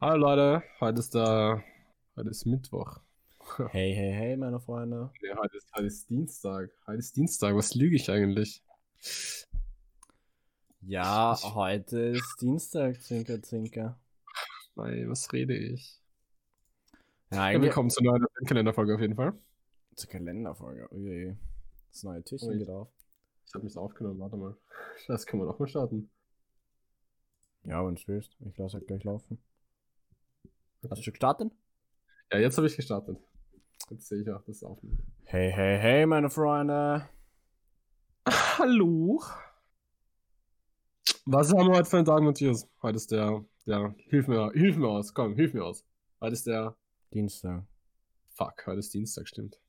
Hallo Leute, heute ist der, heute ist Mittwoch. Hey, hey, hey, meine Freunde. Nee, heute ist, heute ist Dienstag. Heute ist Dienstag, was lüge ich eigentlich? Ja, Ich- heute ist Dienstag, Zinker, Zinker. Nein, was rede ich? Ja, Ja, willkommen zur neuen Kalenderfolge auf jeden Fall. zur Kalenderfolge. Ui, das neue Türchen Ui. geht auf. Ich habe mich aufgenommen, warte mal. Das können wir doch mal starten. Ja, wenn du willst. Ich lasse halt gleich laufen. Hast du schon gestartet? Ja, jetzt habe ich gestartet. Jetzt sehe ich auch, dass es aufnimmt. Hey, hey, hey, meine Freunde. Hallo. Was haben wir heute für einen Tag, Matthias? Heute ist der, der, hilf mir, hilf mir aus, komm, hilf mir aus. Heute ist der, Dienstag. fuck, heute ist Dienstag, stimmt.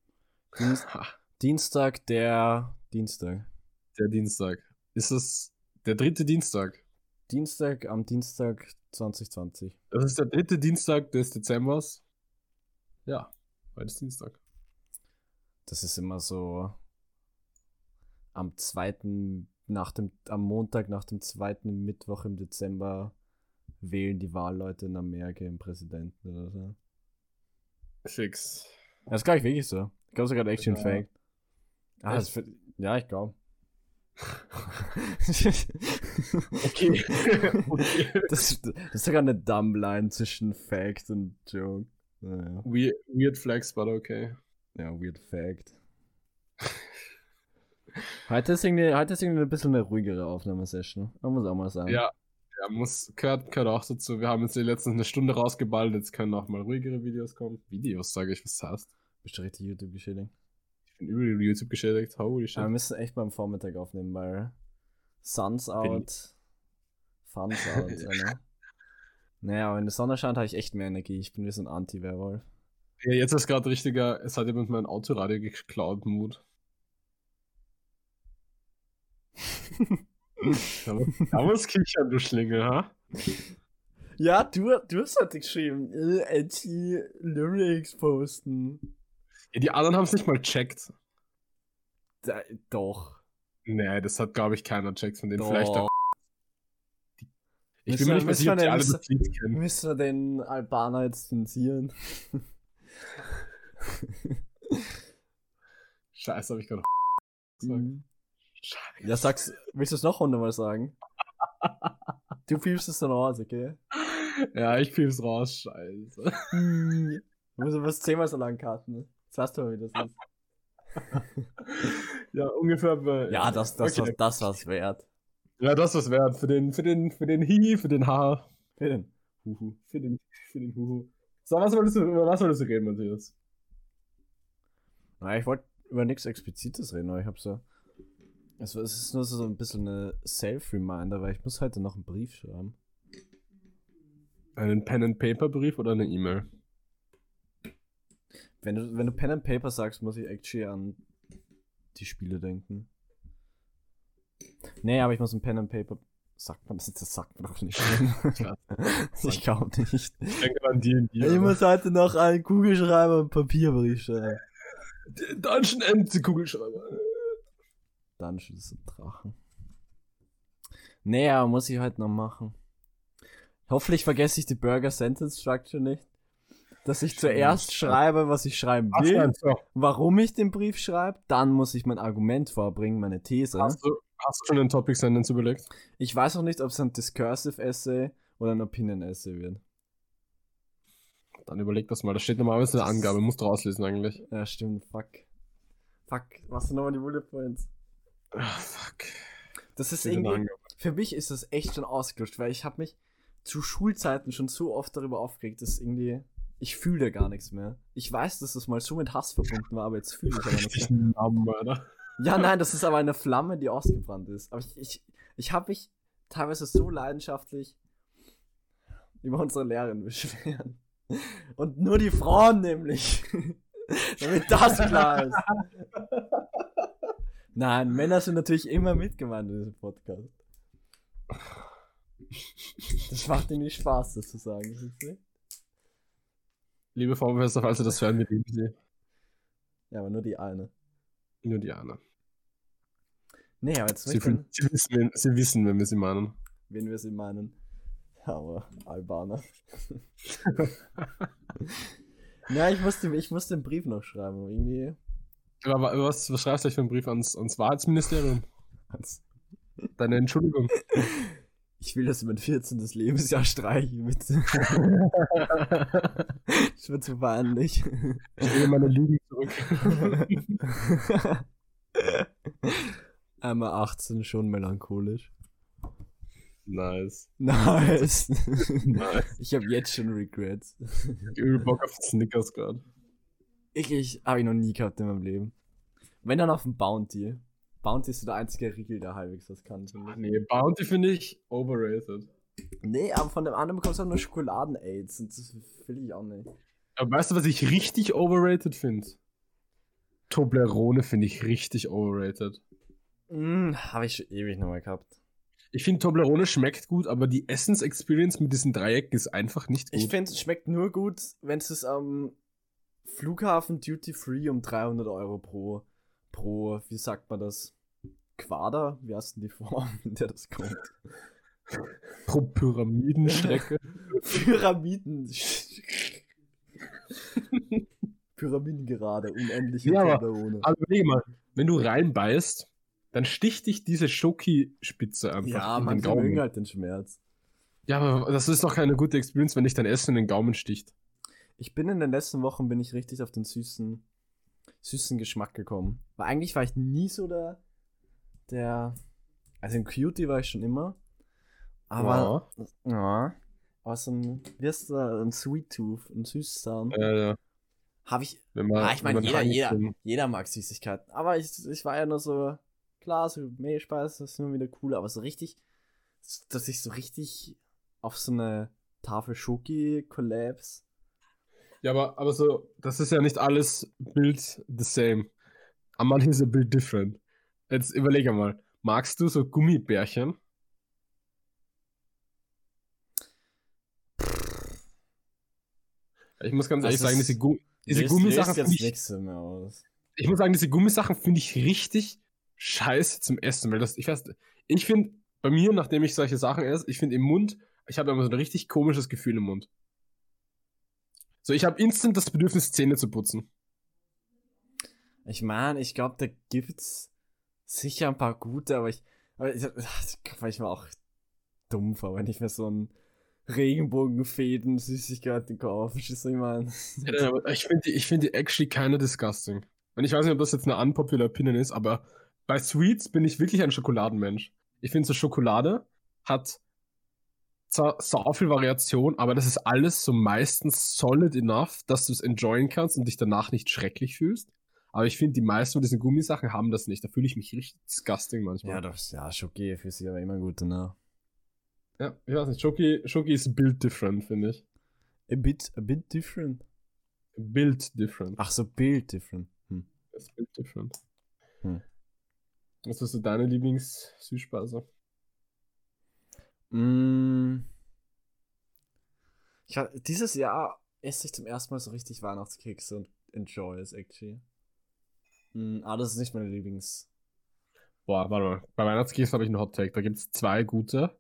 Dienst Dienstag, der Dienstag. der Dienstag. Ist es der dritte Dienstag? Dienstag am Dienstag 2020. Das ist der dritte Dienstag des Dezembers. Ja, heute ist Dienstag. Das ist immer so am zweiten, nach dem, am Montag nach dem zweiten Mittwoch im Dezember wählen die Wahlleute in Amerika den Präsidenten oder so. Fix. Das ist gar nicht wirklich so. Ich glaube sogar schon Ja. fake. Ah, ja, ich glaube. Okay. okay. das, das ist sogar eine Dumbline zwischen Fact und Joke. Naja. Weird, weird flex, but okay. Ja, weird Fact. Heute ist, irgendwie, heute ist irgendwie ein bisschen eine ruhigere Aufnahmesession. Man muss auch mal sagen. Ja, ja muss, gehört, gehört auch dazu. Wir haben jetzt die letzten eine Stunde rausgeballt, jetzt können auch mal ruhigere Videos kommen. Videos, sage ich, was das heißt. Bist du richtig YouTube geschädigt? Ich bin übel YouTube geschädigt. Holy shit. Aber wir müssen echt beim Vormittag aufnehmen, weil Sun's out, Fun's out, Alter. Naja, aber wenn die Sonne scheint, habe ich echt mehr Energie. Ich bin wie so ein Anti-Werwolf. Ja, jetzt ist gerade richtiger, es hat jemand mein Autoradio geklaut, Mut. Da muss, da muss kichern, du Schlingel, ha? Ja, du, du hast heute geschrieben, äh, Anti-Lyrics posten. Ja, die anderen haben es nicht mal checkt. Da, doch. Nee, das hat, glaube ich, keiner checkt von denen. doch. Vielleicht auch. Ich bin Müssen mir wir- nicht sicher, ob die alle denn- das Lied kennen. Müssen wir den Albaner jetzt zensieren? Scheiße, habe ich gerade gesagt. Mhm. Scheiße. Ja, sag's, willst du es noch hundertmal sagen? Du piepst es dann raus, okay? Ja, ich piep's raus, scheiße. Du musst aber zehnmal so lang karten. Das weißt du mal, wie das ist. Ja, ungefähr. Bei, Ja, das, das, okay. was, das war's wert. Ja, das ist wert. Für den, für den, für den Hihi, für den Haha. Wer denn? Huhu. Für den, für den Huhu. So, was wolltest du, über was wolltest du reden, Matthias? Na, ich wollte über nichts Explizites reden, aber ich hab so. Es es ist nur so ein bisschen eine Self-Reminder, weil ich muss heute noch einen Brief schreiben. Einen Pen-and-Paper-Brief oder eine E-Mail? Wenn du, wenn du Pen and Paper sagst, muss ich actually an die Spiele denken. Nee, aber ich muss ein Pen and Paper. Sagt man das? Das sagt man doch nicht. Ich glaube nicht. Ich denke an die die. Ich muss heute noch einen Kugelschreiber und Papierbrief schreiben. Dungeon End Kugelschreiber. Dungeons und Drachen. Nee, aber muss ich heute noch machen. Hoffentlich vergesse ich die Burger Sentence Structure nicht. Dass ich zuerst schreibe, was ich schreiben will, warum ich den Brief schreibe, dann muss ich mein Argument vorbringen, meine These. hast, du, hast du schon den Topic Sentence überlegt? Ich weiß auch nicht, ob es ein Discursive Essay oder ein Opinion Essay wird. Dann überleg das mal. Da steht normalerweise eine Angabe. Musst du rauslesen eigentlich. Ja, stimmt, fuck. Fuck, was sind nochmal die Bullet Points? Ah, fuck. Das ist irgendwie, für mich ist das echt schon ausgelutscht, weil ich habe mich zu Schulzeiten schon so oft darüber aufgeregt, dass irgendwie, ich fühle da gar nichts mehr. Ich weiß, dass das mal so mit Hass verbunden war, aber jetzt fühle ich aber nichts mehr. Namenmörder. Ja, nein, das ist aber eine Flamme, die ausgebrannt ist. Aber ich, ich, ich habe mich teilweise so leidenschaftlich über unsere Lehrerin beschweren. Und nur die Frauen nämlich. Damit das klar ist. Nein, Männer sind natürlich immer mitgemeint in diesem Podcast. Das macht irgendwie Spaß, das zu sagen. Liebe Frau Professor, falls Sie das hören, wir lieben Sie. Ja, aber nur die eine. Nur Diana. Nee, aber jetzt Sie, ich, Sie, wissen, Sie wissen, wenn wir sie meinen. wen wir sie meinen. Aber Albaner. ja, ich musste, ich musste den Brief noch schreiben. Irgendwie. Aber was, was schreibst du euch für einen Brief ans, ans Wahrheitsministerium? Deine Entschuldigung. Ich will, dass du mein 14. Lebensjahr streichen, bitte. das wird zu peinlich. Ich will meine Lügen zurück. Einmal 18 schon melancholisch. Nice. Nice. nice. Ich habe jetzt schon Regrets. Übel Bock auf Snickers gerade. Ich, ich habe ich noch nie gehabt in meinem Leben. Wenn dann auf dem Bounty. Bounty ist so der einzige Riegel, der halbwegs was kann. Ach nee, Bounty finde ich overrated. Nee, aber von dem anderen bekommst du auch nur Schokoladen-Aids und das will ich auch nicht. Aber weißt du, was ich richtig overrated finde? Toblerone finde ich richtig overrated. Mm, habe ich schon ewig nochmal gehabt. Ich finde Toblerone schmeckt gut, aber die Essens-Experience mit diesen Dreiecken ist einfach nicht gut. Ich finde, es schmeckt nur gut, wenn es am Flughafen Duty Free um 300 Euro pro, pro, wie sagt man das? Quader? Wie heißt denn die Form, in der das kommt? Pro Pyramidenstrecke. Pyramiden. Pyramiden gerade, unendliche Ja, Toblerone. aber überlege mal, wenn du reinbeißt, dann sticht dich diese Schoki-Spitze einfach Ja, in Gaumen. mögen halt den Schmerz. Ja, aber das ist doch keine gute Experience, wenn dich dein Essen in den Gaumen sticht. Ich bin in den letzten Wochen bin ich richtig auf den süßen, süßen Geschmack gekommen. Weil eigentlich war ich nie so der, der, also ein Cutie war ich schon immer. Aber, ja, aber so ein, wie heißt der, ein Sweet Tooth, ein Süßzahn, Äh, ja, habe ich, man, Ah, ich mein, wenn man jeder- jeder- jeder mag Süßigkeiten. Aber ich, ich war ja nur so, klar, so Mehlspeise ist immer wieder cool, aber so richtig, dass ich so richtig auf so eine Tafel Schoki Collabs Ja, aber, aber so, das ist ja nicht alles Build the same. Aber manche ist ein Build different. Jetzt überlege mal, magst du so Gummibärchen? Ich muss ganz Das ehrlich sagen, diese, Gu diese löst- Gummisachen löst ich, ich muss sagen, diese Gummisachen finde ich richtig scheiße zum Essen, weil das, ich weiß, ich finde, bei mir, nachdem ich solche Sachen esse, ich finde im Mund, ich habe immer so ein richtig komisches Gefühl im Mund. So, ich habe instant das Bedürfnis, Zähne zu putzen. Ich meine, ich glaube, da gibt's sicher ein paar gute, aber ich, aber ich, ich war auch dumm vor, wenn ich mir so einen Regenbogenfäden Süßigkeiten kaufe. Verstehst du, ich meine? Ja, aber ich finde die, ich find die actually keine disgusting. Und ich weiß nicht, ob das jetzt eine unpopular Opinion ist, aber bei Sweets bin ich wirklich ein Schokoladenmensch. Ich finde so Schokolade hat zwar sau viel Variation, aber das ist alles so meistens solid enough, dass du es enjoyen kannst und dich danach nicht schrecklich fühlst. Aber ich finde, die meisten von diesen Gummisachen haben das nicht. Da fühle ich mich richtig disgusting manchmal. Ja, das, ja, Schoki für sie aber immer gut, ne? Ja, ich weiß nicht. Schoki, Schoki ist build different, finde ich. A bit, a bit different. Build different. Ach so, Bild different. Hm. Das ist build different. Hm. Was ist so deine Lieblings-Süßspeise? Mm. Ich dieses Jahr esse ich zum ersten Mal so richtig Weihnachtskekse und enjoy es actually. Mm, ah, das ist nicht meine Lieblings. Boah, warte mal. Bei Weihnachtskeksen habe ich einen Hot Take. Da gibt es zwei gute.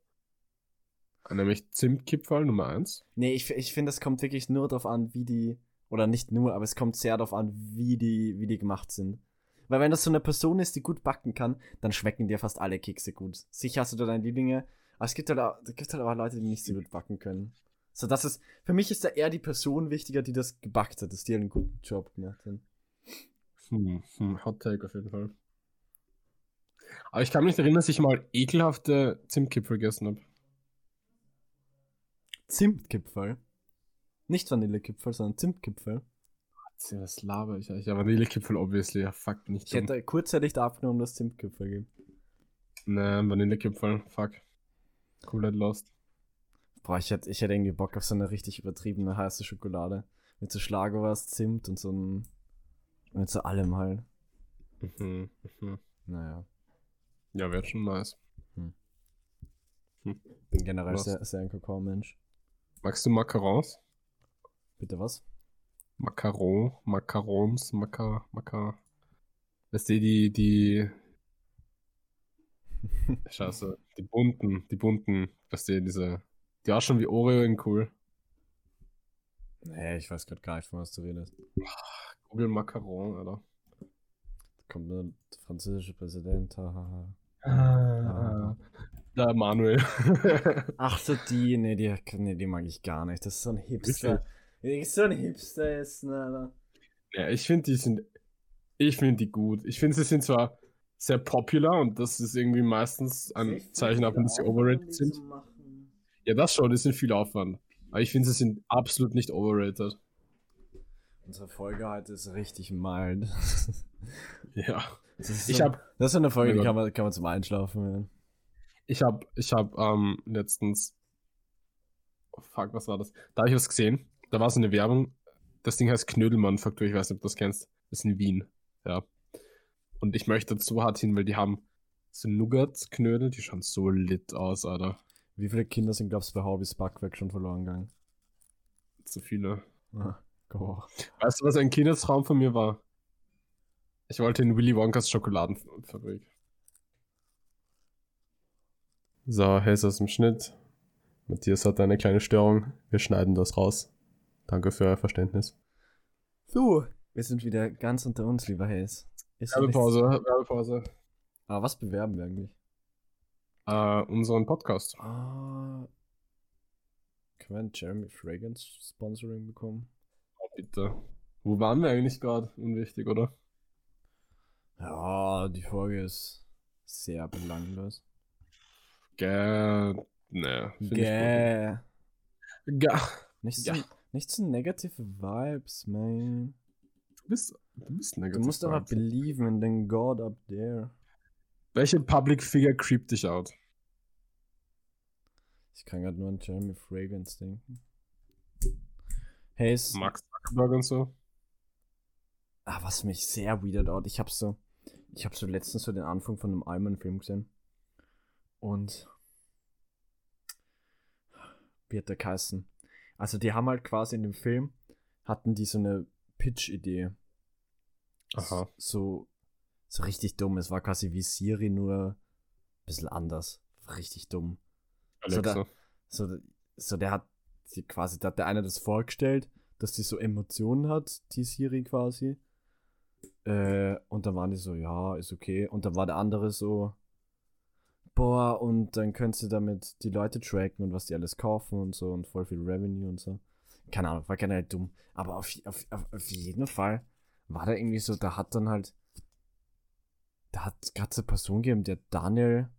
Nämlich Zimtkipferl Nummer 1. Nee, ich, ich finde, es kommt wirklich nur darauf an, wie die. Oder nicht nur, aber es kommt sehr darauf an, wie die, wie die gemacht sind. Weil wenn das so eine Person ist, die gut backen kann, dann schmecken dir fast alle Kekse gut. Sicher hast du da deine Lieblinge, aber es gibt halt auch, es gibt halt auch Leute, die nicht so gut backen können. So, das ist, für mich ist da eher die Person wichtiger, die das gebackt hat, dass die halt einen guten Job gemacht hat. Hm, hm, Hot Take auf jeden Fall. Aber ich kann mich erinnern, dass ich mal ekelhafte Zimtkipferl gegessen habe. Zimtkipferl. Nicht Vanillekipferl, sondern Zimtkipferl. Was laber ich eigentlich? Ja, Vanillekipferl, obviously. Ja, fuck, nicht Ich hätte kurzzeitig da abgenommen, dass Zimtkipferl gibt. Ne, Vanillekipferl, fuck. Komplett lost. Boah, ich hätte, ich hätte irgendwie Bock auf so eine richtig übertriebene heiße Schokolade. Mit so Schlagobers, Zimt und so ein. Mit so allem halt. Mhm, mhm. Naja. Ja, wäre schon nice. Bin generell sehr, sehr ein Kakao-Mensch. Magst du Macarons? Bitte was? Macaron, Macarons, Maca, Maca. Weißt du, die, die, Scheiße, die bunten, die bunten, weißt du, diese Die auch schon wie Oreo in cool. Nee, ich weiß gerade gar nicht, von was du redest. Google Macaron, Alter. Kommt nur der französische Präsident. hahaha. Ah, der Manuel. Ach so, die, nee, die, nee, die mag ich gar nicht. Das ist so ein Hipster. Ja, So ein Hipster ist, ne, Alter. ja, ich finde, die sind. Ich finde die gut. Ich finde, sie sind zwar sehr popular und das ist irgendwie meistens ein Zeichen davon, dass sie overrated sind. Ja, das schon, das sind viel Aufwand. Aber ich finde, sie sind absolut nicht overrated. Unsere Folge heute ist richtig mild. Ja. Das ist Ich so, hab- Das ist eine Folge, die Mein kann man, kann man zum Einschlafen hören. Ich habe ich hab, ähm, letztens. Oh, fuck, was war das? Da habe ich was gesehen. Da war so eine Werbung. Das Ding heißt Knödelmanufaktur. Ich weiß nicht, ob du das kennst. Das ist in Wien. Ja. Und ich möchte so hart hin, weil die haben so Nougat-Knödel. Die schauen so lit aus, Alter. Wie viele Kinder sind, glaubst du, bei Hobbys Backwerk schon verloren gegangen? Zu viele. Ah, go. Weißt du, was ein Kindheitstraum von mir war? Ich wollte in Willy Wonkas Schokoladenfabrik. So, Hälse aus dem Schnitt. Matthias hat eine kleine Störung. Wir schneiden das raus. Danke für euer Verständnis. So, wir sind wieder ganz unter uns, lieber Hayes. Ist ja nichts- Werbepause, Werbepause. Aber was bewerben wir eigentlich? Äh, unseren Podcast. Ah. Können wir ein Jeremy Fragrance Sponsoring bekommen? Oh, bitte. Wo waren wir eigentlich gerade? Unwichtig, oder? Ja, die Folge ist sehr belanglos. Gäh. Ne. Gäh. gut. Gäh. Nicht so, Ja. nicht so negative Vibes, man. Du bist, du bist Du musst aber believe in den God up there. Welche Public Figure creept dich out? Ich kann gerade nur an Jeremy Fragrance denken. Hayes. Max Zuckerberg und so? Ah, was mich sehr weird out. Ich hab so, ich hab so letztens so den Anfang von einem Alman-Film gesehen. Und wie hat der geheißen? Also die haben halt quasi in dem Film, hatten die so eine Pitch-Idee. Aha. So, so richtig dumm. Es war quasi wie Siri, nur ein bisschen anders. Richtig dumm. So, Alexa. da, so, so der hat quasi, da hat der eine das vorgestellt, dass die so Emotionen hat, die Siri quasi. Äh, und dann waren die so, ja, ist okay. Und dann war der andere so, boah, und dann könntest du damit die Leute tracken und was die alles kaufen und so und voll viel Revenue und so. Keine Ahnung, war generell dumm. Aber auf, auf, auf, auf jeden Fall war da irgendwie so, da hat dann halt, da hat gerade eine Person gegeben, der Daniel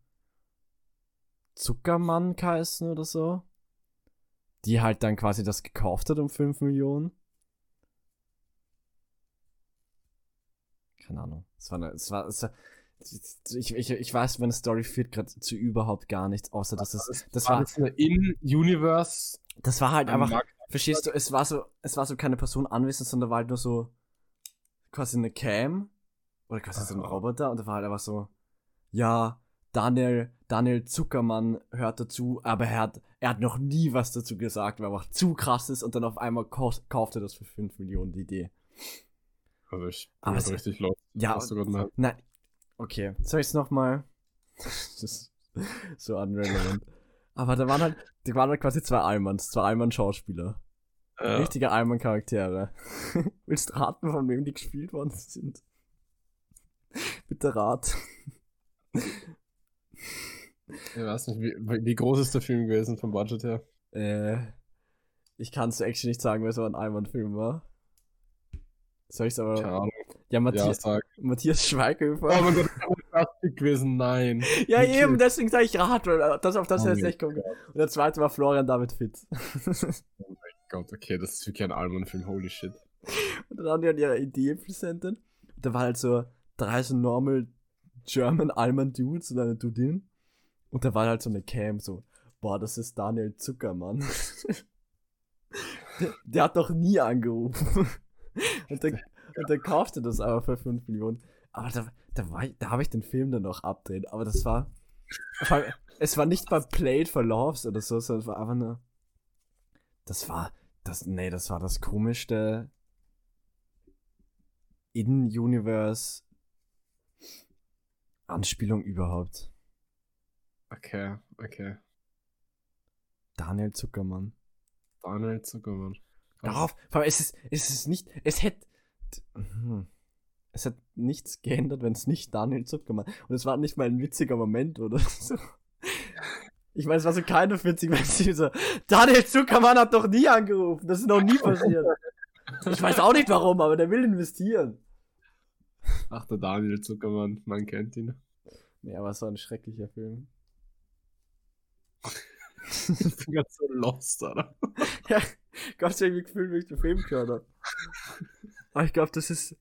Zuckermann geheißen oder so. Die halt dann quasi das gekauft hat um 5 Millionen. Keine Ahnung. Es war, eine, es war, es war ich, ich, ich weiß, meine Story führt gerade zu überhaupt gar nichts, außer dass es, das war, das eine In-Universe. das war halt einfach, verstehst du, es war so, es war so keine Person anwesend, sondern war halt nur so quasi eine Cam oder quasi so ein. Roboter und da war halt einfach so, ja, Daniel, Daniel Zuckermann hört dazu, aber er hat, er hat noch nie was dazu gesagt, weil er einfach zu krass ist und dann auf einmal kauf, kauft er das für 5 Millionen, die Idee. Also ich bin Aber es- richtig los. Ja, meinst. nein, okay, soll ich es nochmal? Das ist so unrelevant. Aber da waren halt, da waren halt quasi zwei Almans, zwei Alman-Schauspieler. Ja. Richtige Alman-Charaktere. Willst du raten, von wem die gespielt worden sind? Bitte rat. Ich weiß nicht, wie, wie groß ist der Film gewesen vom Budget her? Äh, ich kann es actually nicht sagen, weil es so ein Alman-Film war. Soll ich's aber. Keine Ahnung. Ja, Ja, Matthias, sag. Matthias Schweighöfer. Oh mein Gott, das ist gewesen, nein. ja, okay. eben, deswegen sage ich Rat, weil das auf das Oh er jetzt nicht kommt. Und der zweite war Florian David Fitz. Gott, okay, das ist wirklich ein Alman-Film, holy shit. Und dann haben die halt ihre Idee präsentiert. Da war halt so drei so normal German Alman Dudes und eine Dudin. Und da war halt so eine Cam so, boah, das ist Daniel Zuckermann. der, der hat doch nie angerufen. Und der, und der kaufte das aber für 5 Millionen. Aber da, da, da habe ich den Film dann noch abdrehen. Aber das war. Es war nicht bei Played for Loves oder so, sondern es war einfach nur. Das war. Das, nee, das war das komischste In-Universe Anspielung überhaupt. Okay, okay. Daniel Zuckermann. Daniel Zuckermann. Darauf, vor allem, es ist, es ist nicht, es hätte, hm. es hat nichts geändert, wenn es nicht Daniel Zuckermann, und es war nicht mal ein witziger Moment oder so. Ich meine, es war so keine witzig, weil sie so, Daniel Zuckermann hat doch nie angerufen, das ist noch nie passiert. Ich weiß auch nicht warum, aber der will investieren. Ach, der Daniel Zuckermann, man kennt ihn. Ja, aber es war ein schrecklicher Film. ich bin ganz so lost, oder? ja, Gott sei Dank gefühlt, wie ich den Film gehört habe. Aber ich glaube, das ist,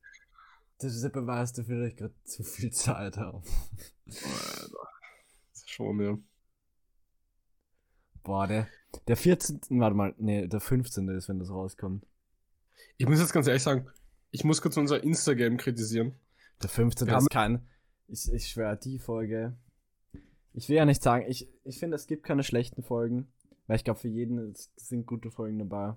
das ist der Beweis dafür, dass ich gerade zu viel Zeit habe. Alter. Schon, ja. Boah, der, der 14. Warte mal, nee, der 15. ist, wenn das rauskommt. Ich muss jetzt ganz ehrlich sagen, ich muss kurz unser Instagram kritisieren. Der 15. ist kein. Ich, ich schwöre, die Folge. Ich will ja nicht sagen, ich, ich finde, es gibt keine schlechten Folgen. Weil ich glaube, für jeden sind gute Folgen dabei.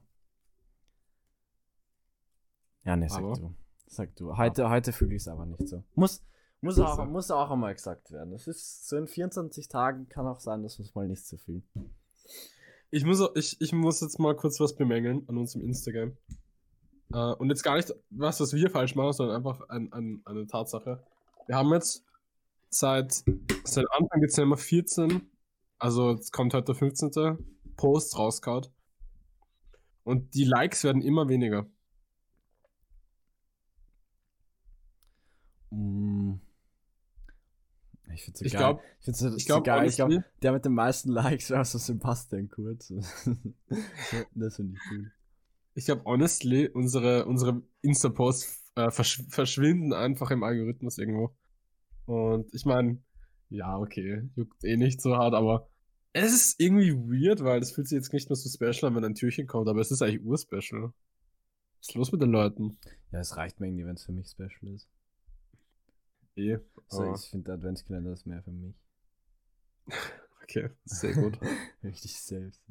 Ja, ne, sag aber, du. Sag du. Heute, heute fühle ich es aber nicht so. Muss, muss, auch, muss auch einmal gesagt werden. Es ist so in 24 Tagen kann auch sein, dass wir es mal nicht so fühlen. Ich muss, ich, ich muss jetzt mal kurz was bemängeln an unserem Instagram. Uh, und jetzt gar nicht was, was wir falsch machen, sondern einfach ein, ein, eine Tatsache. Wir haben jetzt seit, seit Anfang Dezember 14, also jetzt kommt heute der 15. Post rausgehauen. Und die Likes werden immer weniger. Mm. Ich finde so ich glaube, ich finde so, ich glaub, so geil. Ich glaube, der mit den meisten Likes war so Sebastian Kurz. das finde ich cool. Ich glaube, honestly, unsere, unsere Insta-Posts äh, verschw verschwinden einfach im Algorithmus irgendwo. Und ich meine, ja, okay, juckt eh nicht so hart, aber es ist irgendwie weird, weil das fühlt sich jetzt nicht mehr so special an, wenn ein Türchen kommt, aber es ist eigentlich urspecial. Was ist los mit den Leuten? Ja, es reicht mir irgendwie, wenn es für mich special ist. Eh. So, ich finde der Adventskalender ist mehr für mich. okay, sehr gut. Richtig selbst.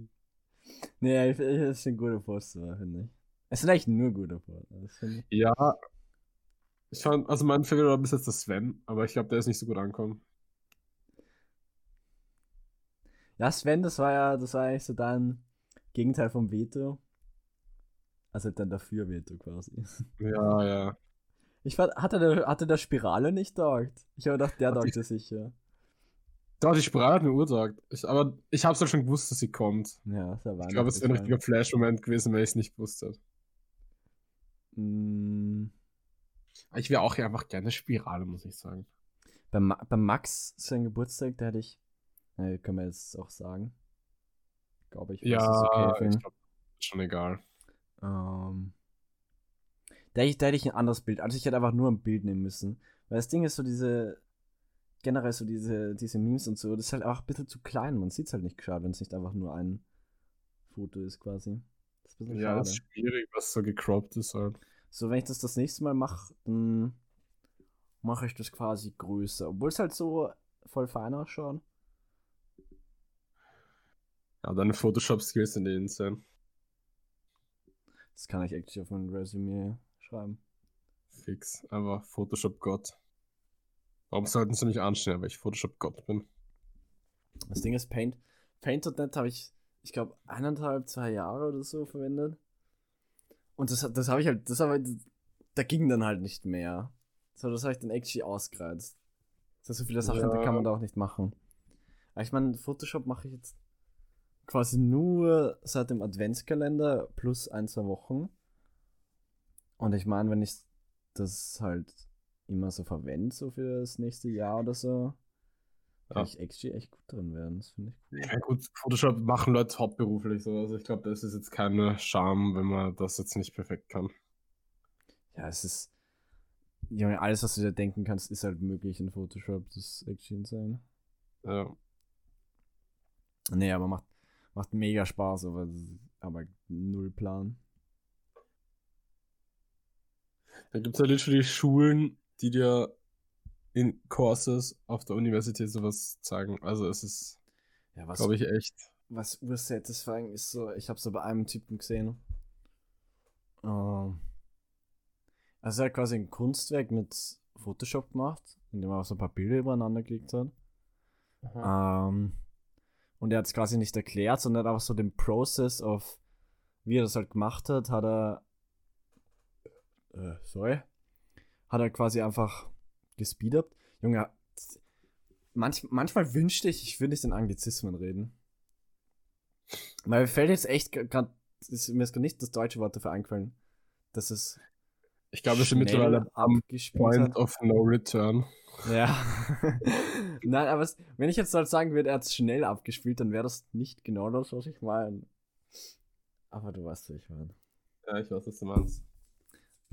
Nee, ich, ich, das sind gute Poster, finde ich. Es sind eigentlich nur gute Poster. Ja. Ich fand, also mein Favorite war bis jetzt der Sven, aber ich glaube, der ist nicht so gut angekommen. Ja, Sven, das war ja, das war eigentlich so dein Gegenteil vom Veto. Also dann dafür Veto quasi. Ja, ja. Ich fand, hatte der, hatte der Spirale nicht taugt? Ich habe gedacht, der taugt sicher. Doch, die Spirale hat mir urtaugt. Ich, aber ich habe es ja schon gewusst, dass sie kommt. Ja, sehr Ich glaube, es wäre ein richtiger Flash-Moment gewesen, wenn ich es nicht gewusst hätte. Mm. Ich wäre auch einfach gerne Spirale, muss ich sagen. Bei, Ma bei Max, sein Geburtstag, da hätte ich Nee, können wir jetzt auch sagen. Glaube ich. Ja, okay ich glaube, schon egal. Ähm, da, hätte ich, da hätte ich ein anderes Bild. Also ich hätte einfach nur ein Bild nehmen müssen. Weil das Ding ist so diese, generell so diese, diese Memes und so, das ist halt auch ein bisschen zu klein. Man sieht es halt nicht gescheit, wenn es nicht einfach nur ein Foto ist quasi. Das ist ja, schade. ist schwierig, was so gecroppt ist halt. So, wenn ich das das nächste Mal mache, dann mache ich das quasi größer. Obwohl es halt so voll fein ausschaut. Ja, deine Photoshop-Skills sind eh insane. Das kann ich actually auf mein Resume schreiben. Fix, aber Photoshop-Gott. Warum sollten sie nicht anstehen, weil ich Photoshop-Gott bin? Das Ding ist, Paint. Paint.net habe ich, ich glaube, eineinhalb, zwei Jahre oder so verwendet. Und das, das habe ich halt, das habe da ging dann halt nicht mehr. So, das habe ich dann actually ausgereizt. Das sind so viele Sachen, ja. die kann man da auch nicht machen. Aber ich meine, Photoshop mache ich jetzt quasi nur seit dem Adventskalender plus ein, zwei Wochen. Und ich meine, wenn ich das halt immer so verwende, so für das nächste Jahr oder so, kann ja. ich actually echt gut drin werden. Das finde ich cool. Ja, gut, Photoshop machen Leute hauptberuflich so. Also ich glaube, das ist jetzt keine Scham, wenn man das jetzt nicht perfekt kann. Ja, es ist. Junge, alles, was du dir denken kannst, ist halt möglich in Photoshop. Das ist actually insane. Ja. Nee, aber macht, Macht mega Spaß, aber, aber null Plan. Da gibt es ja literally Schulen, die dir in Courses auf der Universität sowas zeigen. Also es ist, ja, glaube ich, echt. Was ursatisfying ist so, ich habe so bei einem Typen gesehen. Ähm, also er hat quasi ein Kunstwerk mit Photoshop gemacht, in dem er auch so ein paar Bilder übereinander gelegt hat. Ähm, Und er hat es quasi nicht erklärt, sondern einfach so den Process of, wie er das halt gemacht hat, hat er, äh, sorry, hat er quasi einfach gespeedet. Junge, manch, manchmal wünschte ich, ich würde nicht in Anglizismen reden. Weil mir fällt jetzt echt gerade, mir ist gar nicht das deutsche Wort dafür eingefallen. Das ist. Ich glaube, wir sind mittlerweile am Point of No Return. Ja. Nein, aber es, wenn ich jetzt halt sagen würde, er hat es schnell abgespielt, dann wäre das nicht genau das, was ich meine. Aber du weißt, was ich meine. Ja, ich weiß, was du meinst.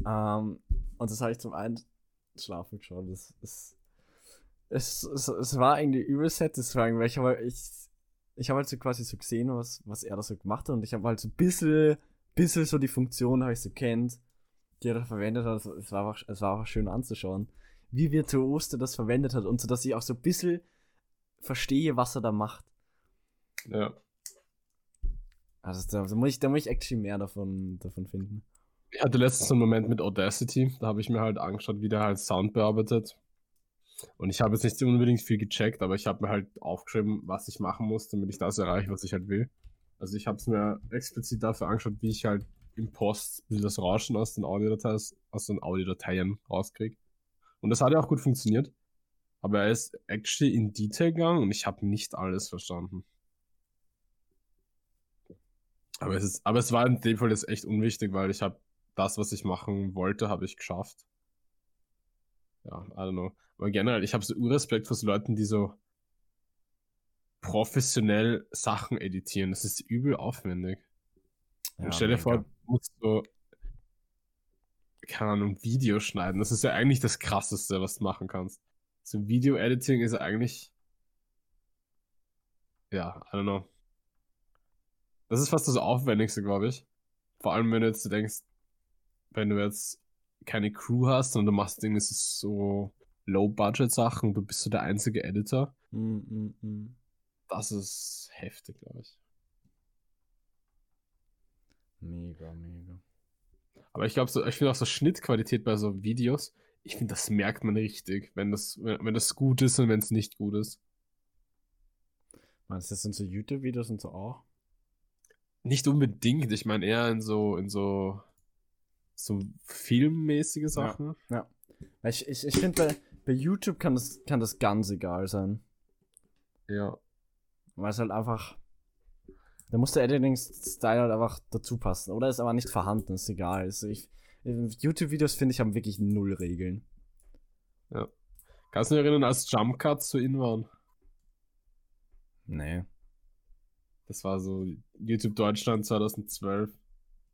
Ähm, und das habe ich zum einen schlafen geschaut. Das ist, es, es, es war irgendwie übel satisfying, weil ich habe ich, ich hab halt so quasi so gesehen, was, was er da so gemacht hat und ich habe halt so ein bisschen, bisschen so die Funktion, habe ich so kennt, die er da verwendet hat. Es war einfach, es war einfach schön anzuschauen wie virtuos der das verwendet hat und so, dass ich auch so ein bisschen verstehe, was er da macht. Ja. Also da, da, muss ich, da muss ich actually mehr davon, davon finden. Ich hatte letztens einen Moment mit Audacity, da habe ich mir halt angeschaut, wie der halt Sound bearbeitet. Und ich habe jetzt nicht unbedingt viel gecheckt, aber ich habe mir halt aufgeschrieben, was ich machen muss, damit ich das erreiche, was ich halt will. Also ich habe es mir explizit dafür angeschaut, wie ich halt im Post das Rauschen aus den Audiodateien, aus den Audiodateien rauskriege. Und das hat ja auch gut funktioniert. Aber er ist actually in Detail gegangen und ich habe nicht alles verstanden. Aber es, ist, aber es war in dem Fall jetzt echt unwichtig, weil ich habe das, was ich machen wollte, habe ich geschafft. Ja, I don't know. Aber generell, ich habe so Urrespekt vor so Leuten, die so professionell Sachen editieren. Das ist übel aufwendig. Ja, stell dir vor, du musst so keine Ahnung, Video schneiden. Das ist ja eigentlich das krasseste, was du machen kannst. So Video-Editing ist eigentlich. Ja, I don't know. Das ist fast das Aufwendigste, glaube ich. Vor allem, wenn du jetzt denkst, wenn du jetzt keine Crew hast und du machst irgendwie so Low-Budget-Sachen, du bist so der einzige Editor. Mm, mm, mm. Das ist heftig, glaube ich. Mega, mega. Aber ich glaube, so, ich finde auch so Schnittqualität bei so Videos, ich finde, das merkt man richtig, wenn das, wenn, wenn das gut ist und wenn es nicht gut ist. Meinst du, das sind so YouTube-Videos und so auch? Nicht unbedingt, ich meine eher in so, in so, so filmmäßige Sachen. Ja. ja. Ich, ich, ich finde, bei, bei YouTube kann das, kann das ganz egal sein. Ja. Weil es halt einfach da muss der Editing-Style halt einfach dazu passen. Oder ist aber nicht vorhanden, ist egal. Also YouTube-Videos finde ich haben wirklich null Regeln. Ja. Kannst du dich erinnern, als Jump Cuts zu in waren? Nee. Das war so YouTube Deutschland 2012.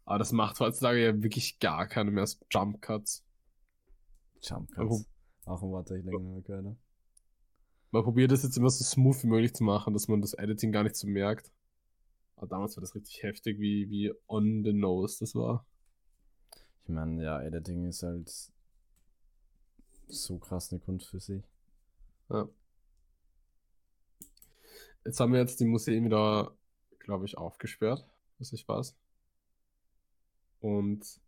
Aber das macht heutzutage ja wirklich gar keine mehr als Jump Cuts. Jump Cuts. Auch ein Wort, das ich länger gehört Man probiert das jetzt immer so smooth wie möglich zu machen, dass man das Editing gar nicht so merkt. Aber damals war das richtig heftig, wie, wie on the nose das war. Ich meine, ja, Editing ist halt so krass eine Kunst für sich. Ja. Jetzt haben wir jetzt die Museen wieder, glaube ich, aufgesperrt, was ich weiß. Und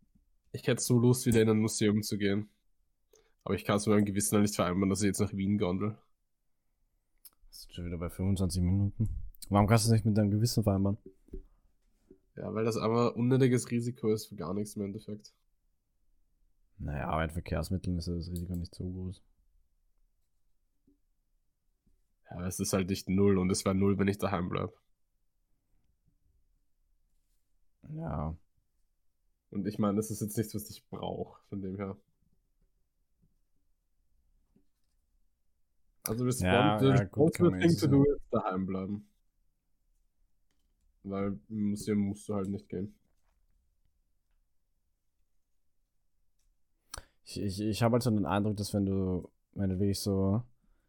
ich hätte so Lust, wieder in ein Museum zu gehen. Aber ich kann es mit meinem Gewissen nicht vereinbaren, dass ich jetzt nach Wien gondel. Das ist schon wieder bei 25 Minuten. Warum kannst du es nicht mit deinem Gewissen vereinbaren? Ja, weil das aber unnötiges Risiko ist für gar nichts im Endeffekt. Naja, aber in Verkehrsmitteln ist das Risiko nicht so groß. Ja, es ist halt nicht null und es wäre null, wenn ich daheim bleibe. Ja. Und ich meine, das ist jetzt nichts, was ich brauche, von dem her. Also das ja, ja, gut, Thing to do ist daheim bleiben. Weil im Museum musst du halt nicht gehen. Ich, ich, ich habe halt so den Eindruck, dass wenn du, wenn du wirklich so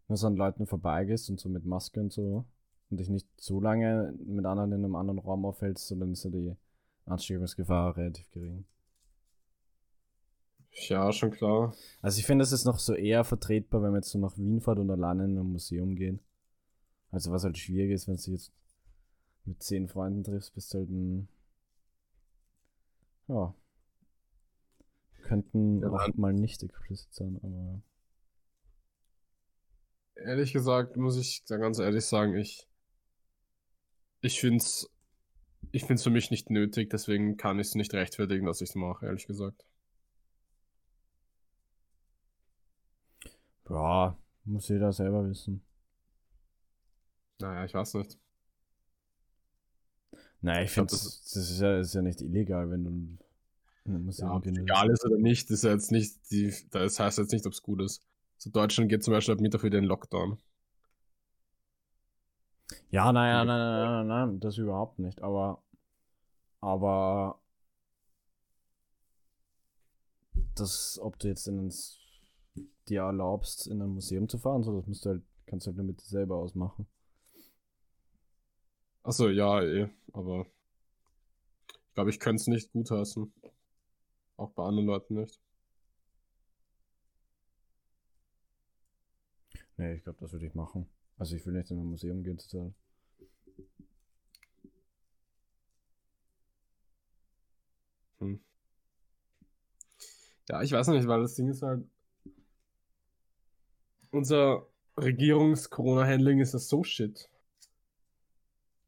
nur so an Leuten vorbeigehst und so mit Maske und so und dich nicht so lange mit anderen in einem anderen Raum aufhältst, so dann ist ja die Ansteckungsgefahr relativ gering. Ja, schon klar. Also ich finde, es ist noch so eher vertretbar, wenn man jetzt so nach Wien fährt und alleine in ein Museum geht. Also was halt schwierig ist, wenn du jetzt mit zehn Freunden triffst, bist du halt ein. Ja. Könnten ja, auch mal nicht explicit sein, aber. Ehrlich gesagt, muss ich da ganz ehrlich sagen, ich Ich finde es ich find's für mich nicht nötig, deswegen kann ich es nicht rechtfertigen, dass ich es mache, ehrlich gesagt. Ja, muss jeder selber wissen. Naja, ich weiß nicht. Naja, ich, finde, das das, ist, ja, ist ja nicht illegal, wenn du Museum Ja, ob es egal ist oder nicht, ist ja jetzt nicht die, das heißt jetzt nicht, ob es gut ist. So Deutschland geht zum Beispiel ab Mittwoch wieder in Lockdown. Ja, naja, nein, nein, nein, nein, nein, das überhaupt nicht. Aber, aber das, ob du jetzt in dir erlaubst, in ein Museum zu fahren, so, das musst du halt, kannst du halt nur mit dir selber ausmachen. Achso, ja, eh, aber ich glaube, ich könnte es nicht gutheißen. Auch bei anderen Leuten nicht. Nee, ich glaube, das würde ich machen. Also ich will nicht in ein Museum gehen total. Hm. Ja, ich weiß nicht, weil das Ding ist halt. Unser Regierungs-Corona-Handling ist das so shit.